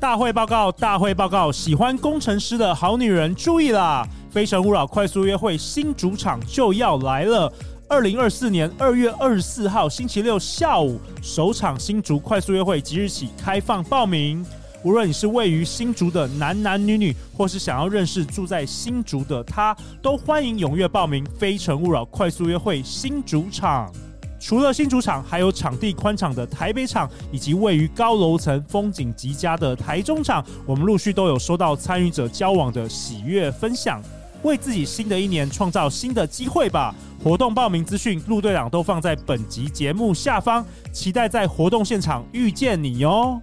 大会报告，大会报告！喜欢工程师的好女人注意啦！非诚勿扰快速约会新主场就要来了。二零二四年二月二十四号星期六下午，首场新竹快速约会即日起开放报名。无论你是位于新竹的男男女女，或是想要认识住在新竹的他，都欢迎踊跃报名。非诚勿扰快速约会新主场。除了新主场，还有场地宽敞的台北场，以及位于高楼层、风景极佳的台中场。我们陆续都有收到参与者交往的喜悦分享，为自己新的一年创造新的机会吧。活动报名资讯，陆队长都放在本集节目下方，期待在活动现场遇见你哟。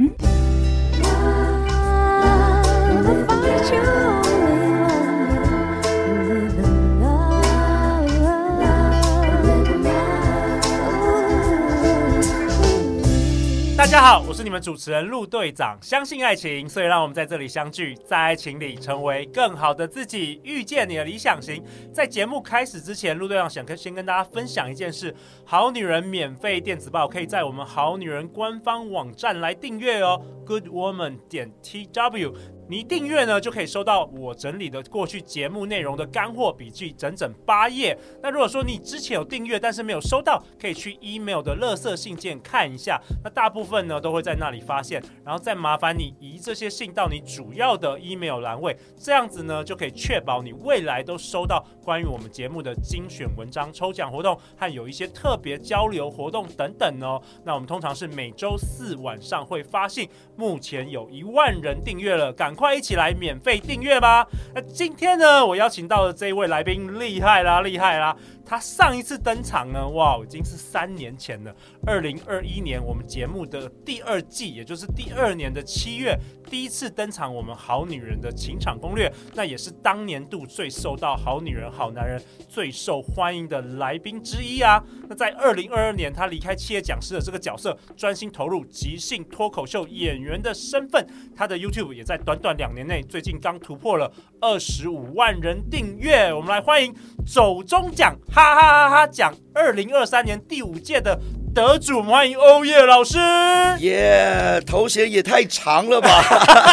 大家好，我是你们主持人陆队长。相信爱情，所以让我们在这里相聚，在爱情里成为更好的自己，遇见你的理想型。在节目开始之前，陆队长想跟先跟大家分享一件事：好女人免费电子报可以在我们好女人官方网站来订阅哦，Good Woman 点 T W。你订阅呢，就可以收到我整理的过去节目内容的干货笔记，整整八页。那如果说你之前有订阅，但是没有收到，可以去 email 的垃圾信件看一下。那大部分呢都会在那里发现，然后再麻烦你移这些信到你主要的 email 栏位，这样子呢就可以确保你未来都收到关于我们节目的精选文章、抽奖活动和有一些特别交流活动等等哦。那我们通常是每周四晚上会发信，目前有一万人订阅了，赶快一起来免费订阅吧！那今天呢，我邀请到的这一位来宾厉害啦，厉害啦！他上一次登场呢，哇，已经是三年前了。二零二一年，我们节目的第二季，也就是第二年的七月，第一次登场。我们好女人的情场攻略，那也是当年度最受到好女人、好男人最受欢迎的来宾之一啊。那在二零二二年，他离开企业讲师的这个角色，专心投入即兴脱口秀演员的身份。他的 YouTube 也在短短两年内，最近刚突破了二十五万人订阅。我们来欢迎走中奖。哈哈哈哈！讲二零二三年第五届的。得主，欢迎欧叶老师。耶，头衔也太长了吧！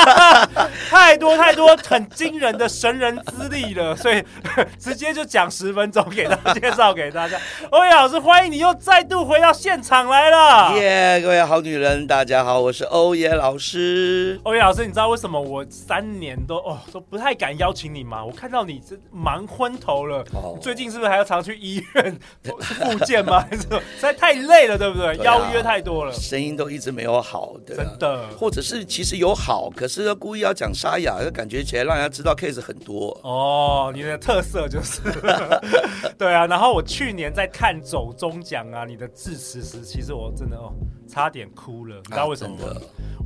太多太多很惊人的神人资历了，所以直接就讲十分钟给大家介绍给大家。欧叶老师，欢迎你又再度回到现场来了。耶，各位好女人，大家好，我是欧叶老师。欧叶老师，你知道为什么我三年都哦都不太敢邀请你吗？我看到你这忙昏头了。哦，最近是不是还要常去医院 复健吗？还是实在太累了？对不对？对啊，邀约太多了，声音都一直没有好的，真的，或者是其实有好，可是故意要讲沙哑，就感觉起来让人家知道 case 很多。哦，你的特色就是，对啊。然后我去年在看走中奖啊，你的致辞时，其实我真的哦，差点哭了，你知道为什么吗？啊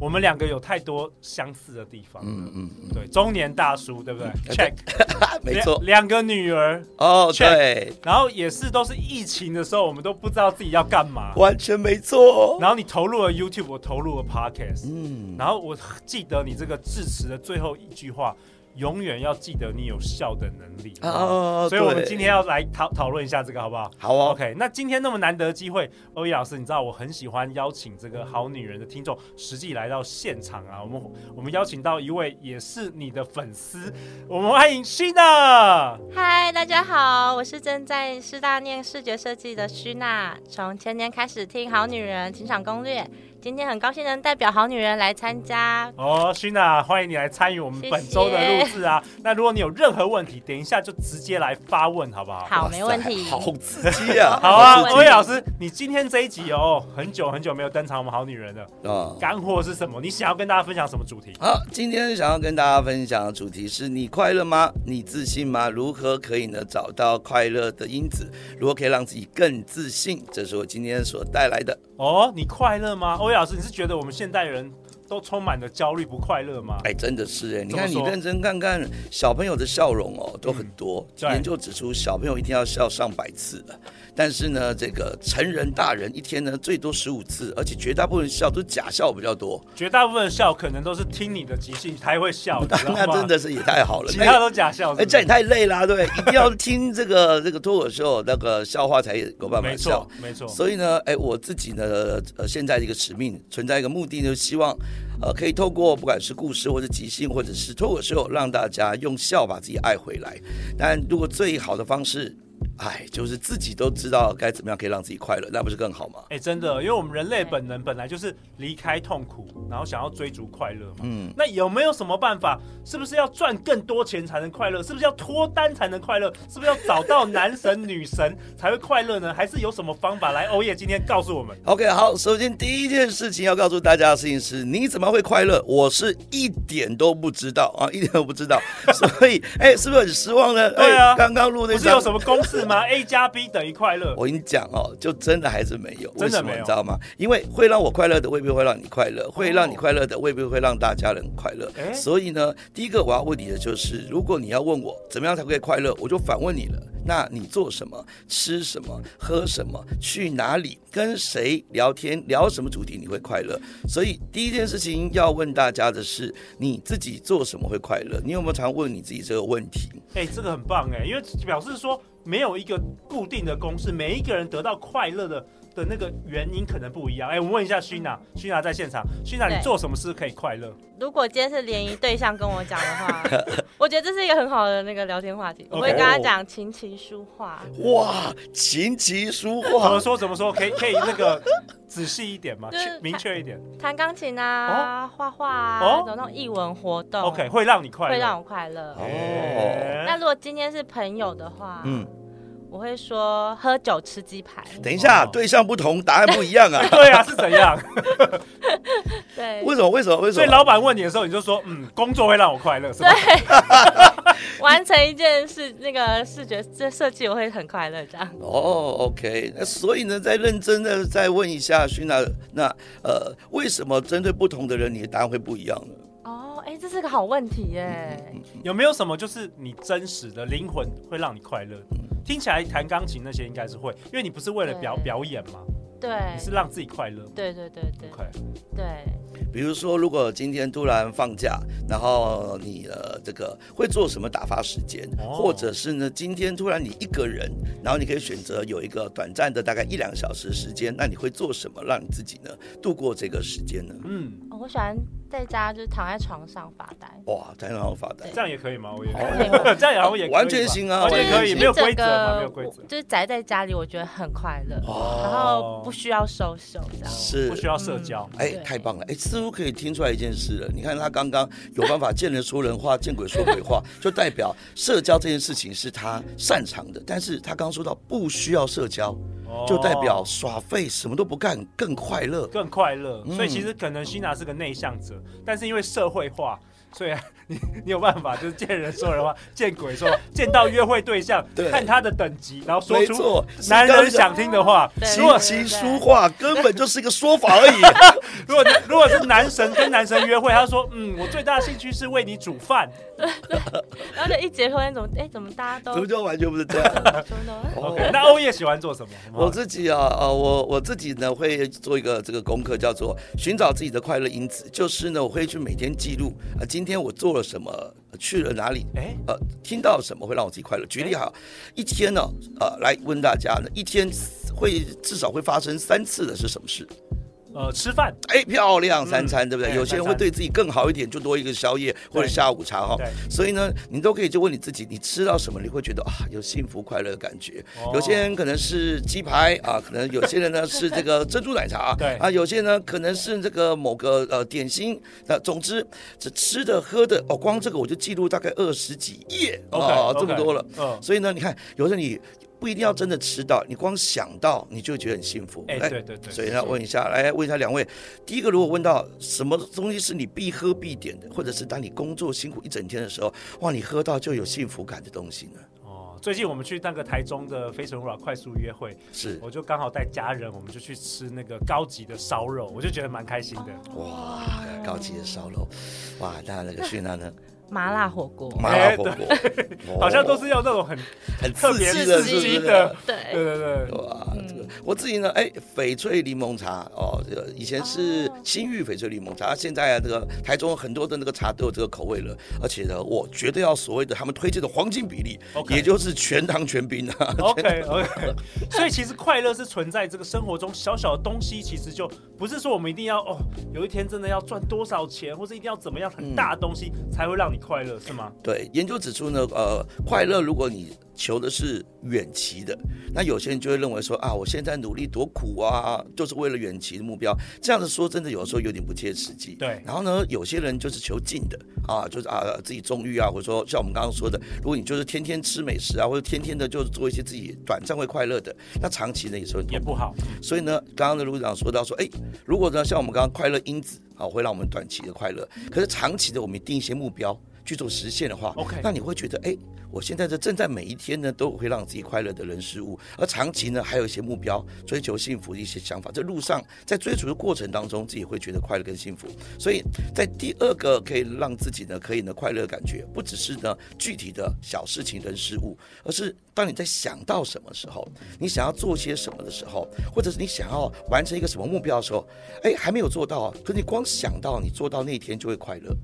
我们两个有太多相似的地方，嗯嗯，对，中年大叔，对不对？Check，没错，两个女儿，哦，check，对，然后也是都是疫情的时候，我们都不知道自己要干嘛，完全没错。然后你投入了 YouTube，我投入了 Podcast，嗯，然后我记得你这个致辞的最后一句话。永远要记得你有笑的能力啊！所以，我们今天要来讨讨论一下这个，好不好？好哦。OK，那今天那么难得的机会，欧叶老师，你知道我很喜欢邀请这个好女人的听众实际来到现场啊。我们我们邀请到一位也是你的粉丝，我们欢迎 Sheena。嗨，大家好，我是正在师大念视觉设计的 Sheena，从前年开始听好女人情场攻略。今天很高兴能代表好女人来参加哦，Sheena，欢迎你来参与我们本周的录制啊。那如果你有任何问题，等一下就直接来发问，好不好？好，没问题。好刺激啊！好啊，欧叶老师，你今天这一集哦，很久很久没有登场我们好女人了啊。干货是什么？你想要跟大家分享什么主题？好，今天想要跟大家分享的主题是你快乐吗？你自信吗？如何可以呢找到快乐的因子？如何可以让自己更自信？这是我今天所带来的。哦，你快乐吗？欧魏老师，你是觉得我们现代人都充满了焦虑不快乐吗？哎，真的是哎，你看你认真看看小朋友的笑容哦，都很多。对研究指出，小朋友一天要笑上百次的，但是呢，这个成人大人一天呢最多十五次，而且绝大部分笑都是假笑比较多。绝大部分的笑可能都是听你的即兴才会笑，你知道吗那真的是也太好了，其他都假笑是是。哎，这也太累啦，对，一定要听这个这个脱口秀那个笑话才有办法笑。没错，没错。所以呢，哎，我自己呢，呃，现在这个使命存在一个目的，就是希望，呃，可以透过不管是故事或者即兴或者是脱口秀，让大家用笑把自己爱回来。但如果最好的方式，哎，就是自己都知道该怎么样可以让自己快乐，那不是更好吗？哎，真的，因为我们人类本能本来就是离开痛苦，然后想要追逐快乐嘛。嗯，那有没有什么办法？是不是要赚更多钱才能快乐？是不是要脱单才能快乐？是不是要找到男神女神才会快乐呢？还是有什么方法来？欧耶今天告诉我们。OK，好，首先第一件事情要告诉大家的事情是，你怎么会快乐？我是一点都不知道啊，一点都不知道。所以，哎，是不是很失望呢？对啊，刚刚录的不是有什么公式吗？A 加 B 等于快乐。我跟你讲哦，就真的还是没有，真的没有，你知道吗？因为会让我快乐的未必会让你快乐，会让你快乐的未必会让大家人快乐。哦、所以呢，第一个我要问你的就是，如果你要问我怎么样才会快乐，我就反问你了。那你做什么？吃什么？喝什么？去哪里？跟谁聊天？聊什么主题你会快乐？所以第一件事情要问大家的是，你自己做什么会快乐？你有没有常问你自己这个问题？哎、欸，这个很棒哎，因为表示说没有一个固定的公式，每一个人得到快乐的。的那个原因可能不一样。哎，我们问一下薰娜，薰娜在现场，薰娜，你做什么事可以快乐？如果今天是联谊对象跟我讲的话，我觉得这是一个很好的那个聊天话题。我会跟他讲琴棋书画。哇，琴棋书画，怎么说？怎么说？可以可以那个仔细一点吗？明确一点。弹钢琴啊，画画啊，有那种艺文活动。OK，会让你快乐，会让我快乐。哦。那如果今天是朋友的话，嗯。我会说喝酒吃鸡排。等一下，对象不同，答案不一样啊。对啊，是怎样？对。为什么？为什么？为什么？所以老板问你的时候，你就说，嗯，工作会让我快乐，是吧？对。完成一件事，那个视觉这设计，我会很快乐，这样。哦，OK。那所以呢，再认真的再问一下薰娜，那呃，为什么针对不同的人，你的答案会不一样呢？哦，哎，这是个好问题耶。有没有什么就是你真实的灵魂会让你快乐？听起来弹钢琴那些应该是会，因为你不是为了表表演吗？对，你是让自己快乐。对对对对。快。对。比如说，如果今天突然放假，然后你呃这个会做什么打发时间？哦、或者是呢，今天突然你一个人，然后你可以选择有一个短暂的大概一两个小时时间，那你会做什么让你自己呢度过这个时间呢？嗯，我喜欢。在家就是躺在床上发呆，哇，在床上发呆，这样也可以吗？我也可以，这样然后也完全行啊，完全可以，没有规则吗？没有规则，就是宅在家里，我觉得很快乐，然后不需要这样。是。不需要社交，哎，太棒了，哎，似乎可以听出来一件事了。你看他刚刚有办法见人说人话，见鬼说鬼话，就代表社交这件事情是他擅长的。但是他刚刚说到不需要社交。就代表耍废什么都不干更快乐，更快乐。所以其实可能希娜是个内向者，但是因为社会化。所以，你 你有办法，就是见人说人话，见鬼说，见到约会对象，看他的等级，然后说出男人想听的话。琴棋书画根本就是一个说法而已。如果如果是男神跟男神约会，他说，嗯，我最大的兴趣是为你煮饭。然后就一结婚，怎么哎，怎么大家都？怎么就完全不是这样？OK，那欧耶喜欢做什么？我自己啊，呃，我我自己呢会做一个这个功课，叫做寻找自己的快乐因子，就是呢我会去每天记录啊今。今天我做了什么？去了哪里？哎，呃，听到什么会让我自己快乐？举例哈，一天呢，呃，来问大家呢，一天会至少会发生三次的是什么事？呃，吃饭，哎，漂亮，三餐，对不对？有些人会对自己更好一点，就多一个宵夜或者下午茶哈。所以呢，你都可以就问你自己，你吃到什么你会觉得啊有幸福快乐的感觉？有些人可能是鸡排啊，可能有些人呢是这个珍珠奶茶，对啊，有些人呢可能是这个某个呃点心。那总之，这吃的喝的哦，光这个我就记录大概二十几页哦，这么多了。所以呢，你看，有时候你。不一定要真的吃到，你光想到你就觉得很幸福。哎，对对对。所以要问一下，来问一下两位，第一个，如果问到什么东西是你必喝必点的，或者是当你工作辛苦一整天的时候，哇，你喝到就有幸福感的东西呢？哦最近我们去那个台中的非诚勿扰快速约会，是，我就刚好带家人，我们就去吃那个高级的烧肉，我就觉得蛮开心的。哇，高级的烧肉，哇，那那个 旭娜呢？麻辣火锅，麻辣火锅，好像都是要那种很很特别的，刺激的？对。对对对，我自己呢，哎，翡翠柠檬茶哦，这个以前是新玉翡翠柠檬茶，现在啊，这个台中很多的那个茶都有这个口味了，而且呢，我绝对要所谓的他们推荐的黄金比例，也就是全糖全冰啊。OK OK，所以其实快乐是存在这个生活中小小的东西，其实就不是说我们一定要哦，有一天真的要赚多少钱，或者一定要怎么样很大的东西才会让你。快乐是吗？对，研究指出呢，呃，快乐如果你求的是远期的，那有些人就会认为说啊，我现在努力多苦啊，就是为了远期的目标。这样子说真的，有时候有点不切实际。对。然后呢，有些人就是求近的啊，就是啊自己纵欲啊，或者说像我们刚刚说的，如果你就是天天吃美食啊，或者天天的就是做一些自己短暂会快乐的，那长期呢也是很也不好。所以呢，刚刚的卢长说到说，哎，如果呢像我们刚刚快乐因子啊，会让我们短期的快乐，可是长期的我们定一些目标。去做实现的话，OK，那你会觉得，哎，我现在这正在每一天呢，都会让自己快乐的人事物，而长期呢，还有一些目标，追求幸福的一些想法，这路上在追逐的过程当中，自己会觉得快乐跟幸福。所以在第二个可以让自己呢，可以呢快乐感觉，不只是呢具体的小事情人事物，而是当你在想到什么时候，你想要做些什么的时候，或者是你想要完成一个什么目标的时候，哎，还没有做到，可你光想到你做到那一天就会快乐。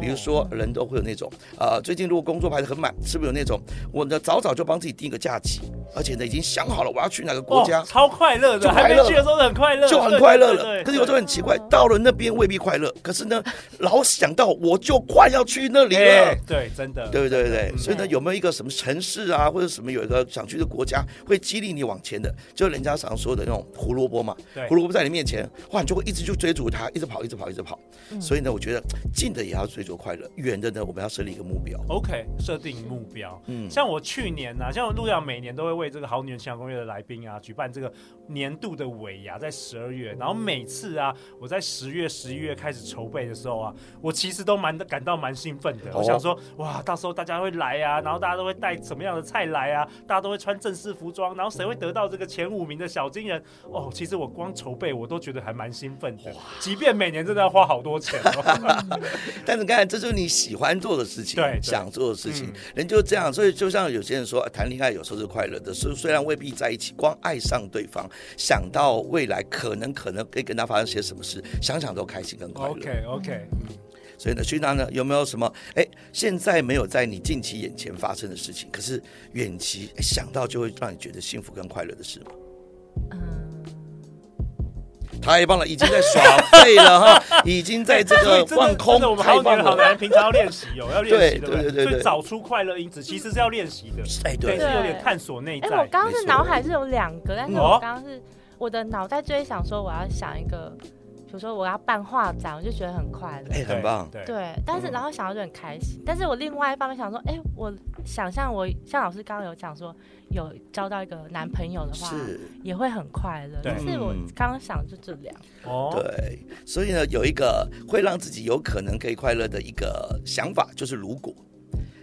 比如说人都会有。那种啊、最近如果工作排得很满，是不是有那种？我呢早早就帮自己定一个假期，而且呢已经想好了我要去哪个国家，哦、超快乐的，就还没去的时候很快乐，就很快乐了。可是有时候很奇怪，到了那边未必快乐，可是呢 老想到我就快要去那里了，对，真的，对不对？对对，所以呢有没有一个什么城市啊，或者什么有一个想去的国家，会激励你往前的？就人家常说的那种胡萝卜嘛，胡萝卜在你面前，哇，你就会一直就追逐它，一直跑，一直跑，一直跑。所以呢，我觉得近的也要追逐快乐，远的呢。我们要设立一个目标，OK，设定目标。嗯，像我去年呢、啊，像陆阳每年都会为这个好女人情场攻略的来宾啊，举办这个年度的尾牙，在十二月。然后每次啊，我在十月、十一月开始筹备的时候啊，我其实都蛮感到蛮兴奋的。我想说，哇，到时候大家会来啊，然后大家都会带什么样的菜来啊？大家都会穿正式服装，然后谁会得到这个前五名的小金人？哦，其实我光筹备我都觉得还蛮兴奋的，即便每年真的要花好多钱。但是刚才这就是你喜欢。做的事情，对，对，想做的事情，嗯、人就这样，所以就像有些人说，谈恋爱有时候是快乐的，虽虽然未必在一起，光爱上对方，想到未来可能可能可以跟他发生些什么事，想想都开心跟快乐。OK OK，嗯，所以呢，徐娜呢，有没有什么？哎，现在没有在你近期眼前发生的事情，可是远期想到就会让你觉得幸福跟快乐的事吗？嗯。太棒了，已经在耍废了哈，已经在这个放空。好女人好男人平常要练习哦，要练习对对对对，找出快乐因子，其实是要练习的。哎，对，是有点探索内在。哎，我刚刚是脑海是有两个，但是我刚刚是我的脑袋就会想说，我要想一个。比如说我要办画展，我就觉得很快乐，哎，很棒，对，对，但是然后想到就很开心，但是我另外一方面想说，哎，我想象我像老师刚刚有讲说，有交到一个男朋友的话，是。也会很快乐，但是我刚刚想就这两，哦，对，所以呢，有一个会让自己有可能可以快乐的一个想法，就是如果。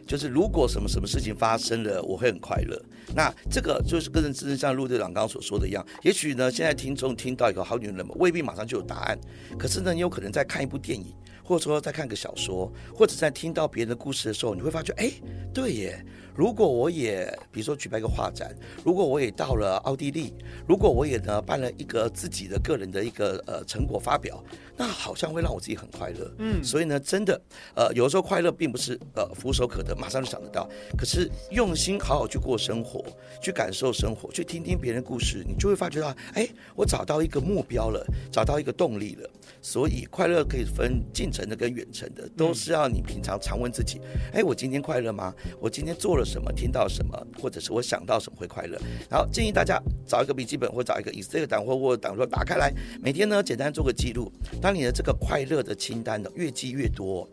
就是如果什么什么事情发生了，我会很快乐。那这个就是跟真正像陆队长刚刚所说的一样，也许呢，现在听众听到一个好女人们未必马上就有答案，可是呢，你有可能在看一部电影，或者说在看个小说，或者在听到别人的故事的时候，你会发觉，哎，对耶。如果我也比如说举办一个画展，如果我也到了奥地利，如果我也呢办了一个自己的个人的一个呃成果发表，那好像会让我自己很快乐。嗯，所以呢，真的呃有时候快乐并不是呃俯手可得，马上就想得到。可是用心好好去过生活，去感受生活，去听听别人的故事，你就会发觉到，哎，我找到一个目标了，找到一个动力了。所以快乐可以分近程的跟远程的，都是要你平常常问自己，哎，我今天快乐吗？我今天做了什么？听到什么，或者是我想到什么会快乐？然后建议大家找一个笔记本，或找一个 Excel 档或 Word 档，说打开来，每天呢简单做个记录。当你的这个快乐的清单呢越记越多，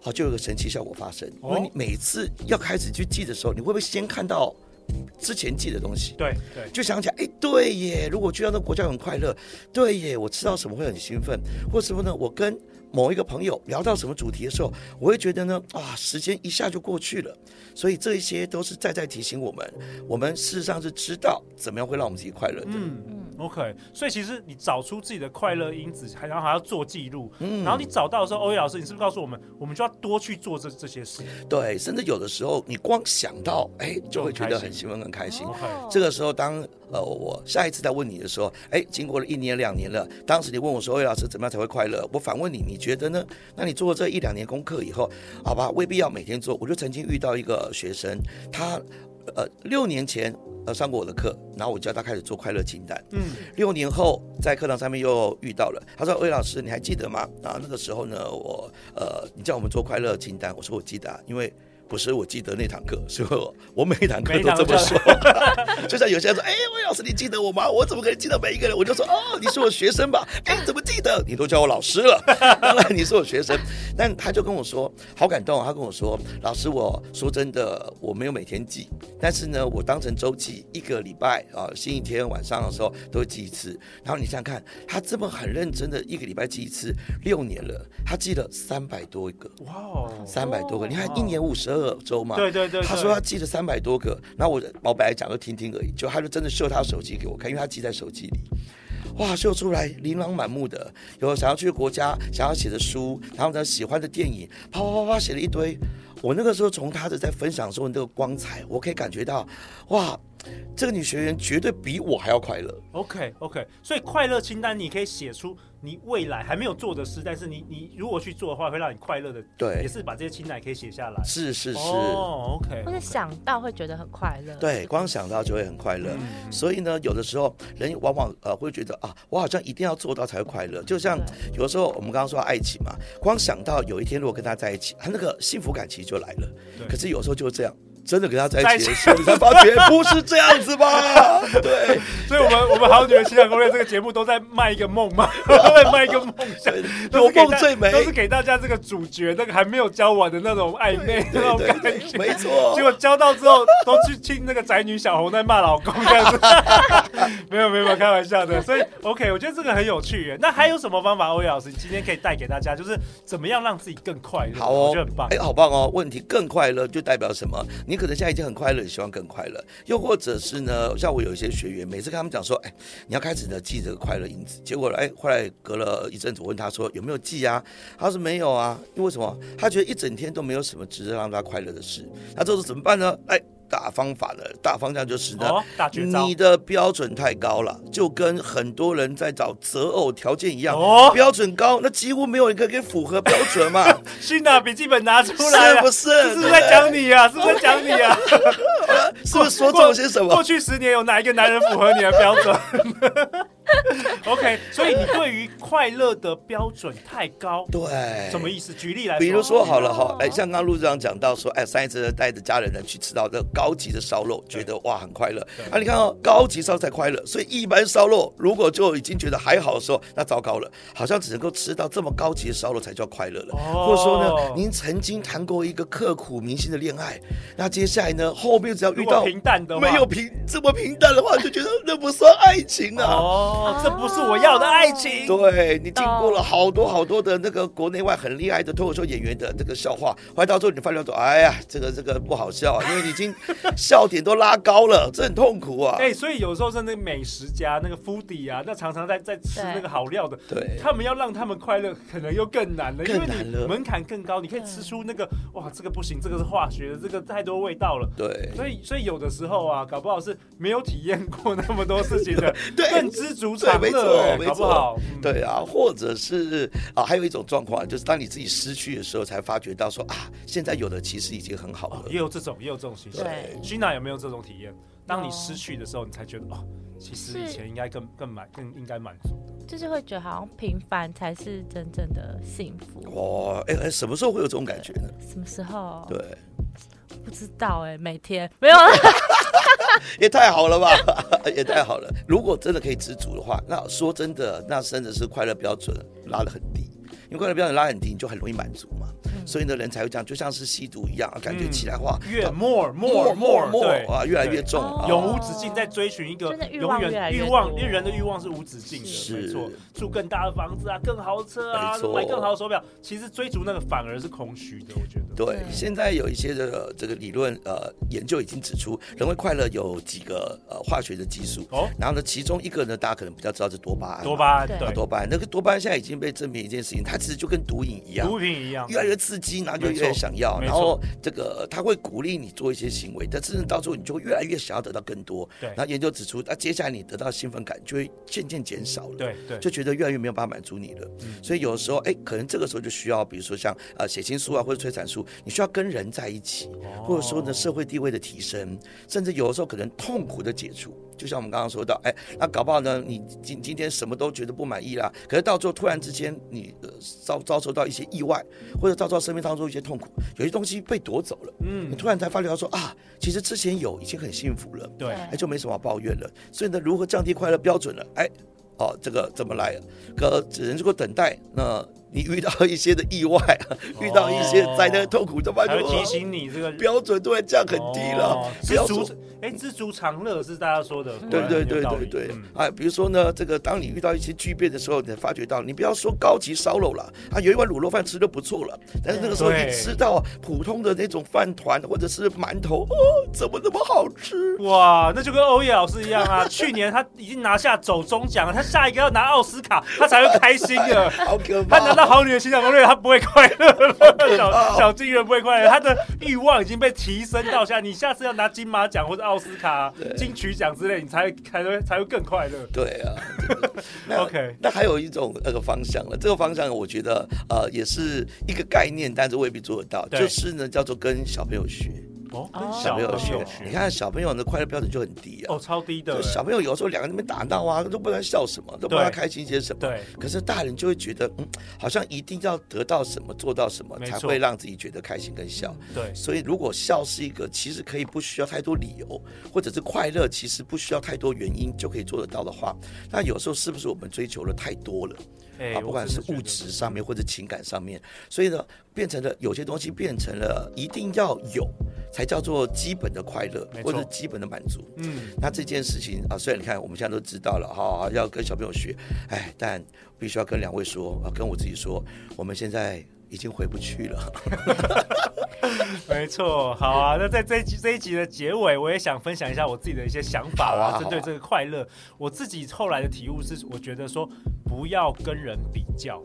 好，就有个神奇效果发生。因为你每次要开始去记的时候，你会不会先看到之前记的东西？对对，就想起来，哎，对耶，如果去到那个国家很快乐，对耶，我吃到什么会很兴奋，或者什么呢？我跟某一个朋友聊到什么主题的时候，我会觉得呢，啊，时间一下就过去了。所以这一些都是在在提醒我们，我们事实上是知道怎么样会让我们自己快乐的。嗯嗯，OK。所以其实你找出自己的快乐因子，还然后还要做记录。嗯。然后你找到的时候，欧阳老师，你是不是告诉我们，我们就要多去做这这些事？对，甚至有的时候你光想到，哎，就会觉得很兴奋、很开心。OK。这个时候，当呃我下一次再问你的时候，哎，经过了一年、两年了，当时你问我说，欧耶老师怎么样才会快乐？我反问你，你觉得呢？那你做了这一两年功课以后，好吧，未必要每天做。我就曾经遇到一个学生。他呃六年前呃上过我的课，然后我教他开始做快乐清单。嗯，六年后在课堂上面又遇到了，他说：“魏老师，你还记得吗？”啊，那个时候呢，我呃你叫我们做快乐清单，我说我记得啊，因为。不是，我记得那堂课，是我我每一堂课都这么说。就像有些人说：“哎，魏老师，你记得我吗？”我怎么可能记得每一个人？我就说：“哦，你是我学生吧？” 哎，怎么记得？你都叫我老师了，当然你是我学生。但他就跟我说，好感动。他跟我说：“老师，我说真的，我没有每天记，但是呢，我当成周记，一个礼拜啊，星期天晚上的时候都会记一次。然后你想想看，他这么很认真的一个礼拜记一次，六年了，他记了三百多个。哇哦，三百多个！你看一年五十。二周嘛，对对对，他说他记了三百多个，然后我我本来讲个听听而已，就他就真的秀他手机给我看，因为他记在手机里，哇，秀出来琳琅满目的，有想要去的国家，想要写的书，然后呢喜欢的电影，啪啪啪啪写了一堆。我那个时候从他的在分享中的那个光彩，我可以感觉到，哇，这个女学员绝对比我还要快乐。OK OK，所以快乐清单你可以写出。你未来还没有做的事，但是你你如果去做的话，会让你快乐的。对，也是把这些清单可以写下来。是是是。哦，OK。或者想到会觉得很快乐。对，光想到就会很快乐。嗯、所以呢，有的时候人往往呃会觉得啊，我好像一定要做到才会快乐。就像有的时候我们刚刚说爱情嘛，光想到有一天如果跟他在一起，他那个幸福感其实就来了。对。可是有时候就是这样。真的跟他在一起的时候，你才发觉不是这样子吧？对，所以我们我们好女人情感攻略这个节目都在卖一个梦嘛，都在卖一个梦想，有梦最美，都是给大家这个主角那个还没有交往的那种暧昧那种感觉，没错。结果交到之后，都去听那个宅女小红在骂老公这样子，没有没有开玩笑的。所以 OK，我觉得这个很有趣耶。那还有什么方法，欧阳老师，你今天可以带给大家，就是怎么样让自己更快乐？好哦，我觉得很棒。哎，好棒哦。问题更快乐就代表什么？你你可能现在已经很快乐，你希望更快乐，又或者是呢？像我有一些学员，每次跟他们讲说，哎，你要开始呢记这个快乐因子，结果哎，后来隔了一阵子，我问他说有没有记啊？他说没有啊，因为什么？他觉得一整天都没有什么值得让他快乐的事，那这时候怎么办呢？哎。大方法的大方向就是呢，哦、你的标准太高了，就跟很多人在找择偶条件一样，哦、标准高，那几乎没有一个可以符合标准嘛。新的笔记本拿出来，是不是？是不是在讲你啊？是不是在讲你啊？是不是说错些什么？过去十年有哪一个男人符合你的标准？OK，所以你对于快乐的标准太高，对，什么意思？举例来说，比如说好了哈，哎，像刚刚陆长讲到说，哎，上一次带着家人呢去吃到这高级的烧肉，觉得哇很快乐。啊，你看哦，高级烧肉才快乐，所以一般烧肉如果就已经觉得还好的时候，那糟糕了，好像只能够吃到这么高级的烧肉才叫快乐了。或者说呢，您曾经谈过一个刻骨铭心的恋爱，那接下来呢，后面只要遇到平淡的，没有平这么平淡的话，就觉得那不算爱情啊。哦。哦，这不是我要的爱情。对，你经过了好多好多的那个国内外很厉害的脱口秀演员的这个笑话，后来到最后你发现说，哎呀，这个这个不好笑啊，因为你已经笑点都拉高了，这很痛苦啊。哎，所以有时候是那个美食家那个 foodie 啊，那常常在在吃那个好料的，对，他们要让他们快乐，可能又更难了，因为你门槛更高，你可以吃出那个哇，这个不行，这个是化学的，这个太多味道了。对，所以所以有的时候啊，搞不好是没有体验过那么多事情的，对，更知足。对，没错，没错，嗯、对啊，或者是啊，还有一种状况，就是当你自己失去的时候，才发觉到说啊，现在有的其实已经很好了。哦、也有这种，也有这种形式。对，Gina 有没有这种体验？当你失去的时候，你才觉得哦，其实以前应该更更满，更应该满足的。就是会觉得好像平凡才是真正的幸福。哇，哎哎，什么时候会有这种感觉呢？什么时候？对，不知道哎，每天没有了。也太好了吧，也太好了。如果真的可以知足的话，那说真的，那真的是快乐标准拉得很低。因为快乐标准拉很低，你就很容易满足嘛。所以呢，人才会这样，就像是吸毒一样，感觉起来话越 more more more more 啊，越来越重，永无止境，在追寻一个永远欲望，因为人的欲望是无止境的，没错，住更大的房子啊，更豪车啊，买更好的手表，其实追逐那个反而是空虚的，我觉得。对，现在有一些的这个理论呃研究已经指出，人会快乐有几个呃化学的激素。哦，然后呢，其中一个呢，大家可能比较知道是多巴胺，多巴胺，对，多巴胺，那个多巴胺现在已经被证明一件事情，它其实就跟毒瘾一样，毒品一样，越来越刺激，然后就越想要，然后这个他会鼓励你做一些行为，但真正到最后你就越来越想要得到更多。对，然后研究指出，那接下来你得到兴奋感就会渐渐减少了，对对，就觉得越来越没有办法满足你了。所以有的时候，哎，可能这个时候就需要，比如说像呃写情书啊或者催产素，你需要跟人在一起，或者说呢社会地位的提升，甚至有的时候可能痛苦的解除。就像我们刚刚说到，哎，那搞不好呢，你今今天什么都觉得不满意啦，可是到最后突然之间，你遭遭受到一些意外，或者遭受到生命当中一些痛苦，有些东西被夺走了，嗯，你突然才发觉到说啊，其实之前有已经很幸福了，对，哎，就没什么抱怨了。所以呢，如何降低快乐标准了？哎，哦，这个怎么来？可只能如果等待那。你遇到一些的意外，遇到一些灾难痛苦，怎么办？提醒你这个标准都会降很低了。知足，哎，知足常乐是大家说的，对对对对对。哎，比如说呢，这个当你遇到一些巨变的时候，你发觉到，你不要说高级烧肉了，啊，有一碗卤肉饭吃就不错了。但是那个时候你吃到普通的那种饭团或者是馒头，哦，怎么那么好吃？哇，那就跟欧耶老师一样啊，去年他已经拿下走中奖了，他下一个要拿奥斯卡，他才会开心的。好可怕！他拿到。好女人欣赏攻略，他不会快乐了。小小金人不会快乐，他的欲望已经被提升到下。你下次要拿金马奖或者奥斯卡、金曲奖之类，你才才会才会更快乐。对啊，OK。那还有一种那个方向了，这个方向我觉得呃也是一个概念，但是未必做得到。就是呢，叫做跟小朋友学。哦，小朋友学，你看小朋友的快乐标准就很低啊。哦，超低的。小朋友有时候两个人在那边打闹啊，都不知道笑什么，都不知道开心些什么。对。可是大人就会觉得，嗯，好像一定要得到什么，做到什么，才会让自己觉得开心跟笑。对。所以如果笑是一个其实可以不需要太多理由，或者是快乐其实不需要太多原因就可以做得到的话，那有时候是不是我们追求的太多了？啊，不管是物质上面或者情感上面，所以呢，变成了有些东西变成了一定要有，才叫做基本的快乐或者基本的满足。嗯，那这件事情啊，虽然你看我们现在都知道了哈，要跟小朋友学，哎，但必须要跟两位说啊，跟我自己说，我们现在。已经回不去了，没错，好啊。那在这一集这一集的结尾，我也想分享一下我自己的一些想法啊，针对这个快乐，我自己后来的体悟是，我觉得说不要跟人比较，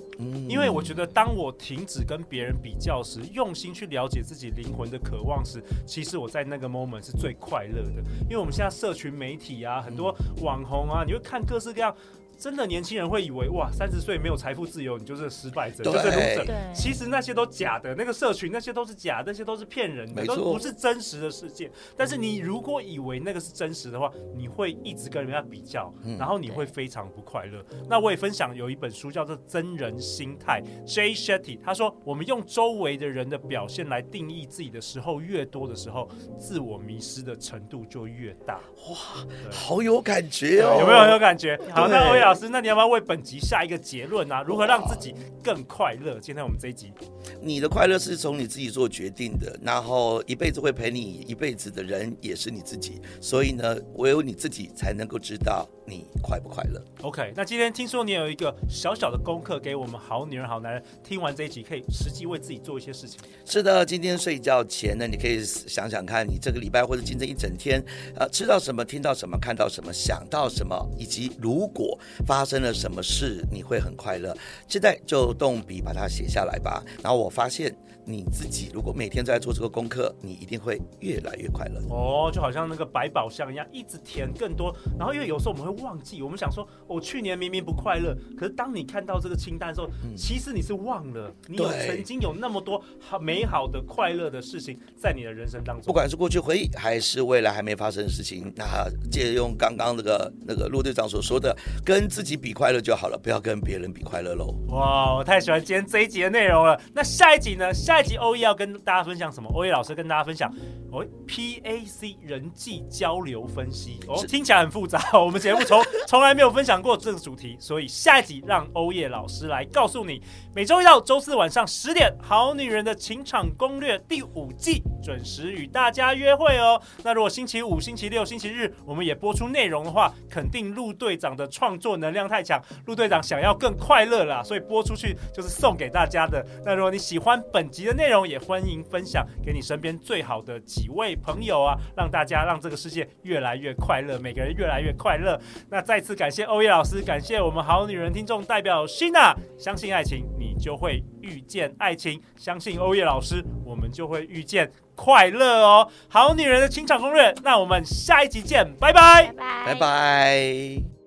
因为我觉得当我停止跟别人比较时，用心去了解自己灵魂的渴望时，其实我在那个 moment 是最快乐的。因为我们现在社群媒体啊，很多网红啊，你会看各式各样。真的年轻人会以为哇，三十岁没有财富自由，你就是失败者，就是 loser。其实那些都假的，那个社群那些都是假，那些都是骗人的，都不是真实的世界。但是你如果以为那个是真实的话，你会一直跟人家比较，然后你会非常不快乐。那我也分享有一本书叫做《真人心态》，Jay Shetty 他说，我们用周围的人的表现来定义自己的时候越多的时候，自我迷失的程度就越大。哇，好有感觉哦，有没有很有感觉？好，那欧耶老师，那你要不要为本集下一个结论呢、啊？如何让自己更快乐？今天我们这一集，你的快乐是从你自己做决定的，然后一辈子会陪你一辈子的人也是你自己，所以呢，唯有你自己才能够知道你快不快乐。OK，那今天听说你有一个小小的功课给我们好女人好男人，听完这一集可以实际为自己做一些事情。是的，今天睡觉前呢，你可以想想看你这个礼拜或者今天一整天，呃，吃到什么，听到什么，看到什么，想到什么，以及如果发生。了什么事你会很快乐？现在就动笔把它写下来吧。然后我发现。你自己如果每天都在做这个功课，你一定会越来越快乐哦，就好像那个百宝箱一样，一直填更多。然后因为有时候我们会忘记，我们想说，我、哦、去年明明不快乐，可是当你看到这个清单的时候，嗯、其实你是忘了，你有曾经有那么多好美好的快乐的事情在你的人生当中。不管是过去回忆，还是未来还没发生的事情，那借用刚刚那个那个陆队长所说的，跟自己比快乐就好了，不要跟别人比快乐喽。哇，我太喜欢今天这一集的内容了。那下一集呢？下下一集欧耶要跟大家分享什么？欧耶老师跟大家分享哦，PAC 人际交流分析哦，听起来很复杂。我们节目从从来没有分享过这个主题，所以下一集让欧耶老师来告诉你。每周一到周四晚上十点，《好女人的情场攻略》第五季准时与大家约会哦。那如果星期五、星期六、星期日我们也播出内容的话，肯定陆队长的创作能量太强，陆队长想要更快乐啦，所以播出去就是送给大家的。那如果你喜欢本集的内容，也欢迎分享给你身边最好的几位朋友啊，让大家让这个世界越来越快乐，每个人越来越快乐。那再次感谢欧耶老师，感谢我们好女人听众代表 Sheena，相信爱情，你就会遇见爱情；相信欧耶老师，我们就会遇见快乐哦。好女人的情场攻略，那我们下一集见，拜拜，拜拜。拜拜。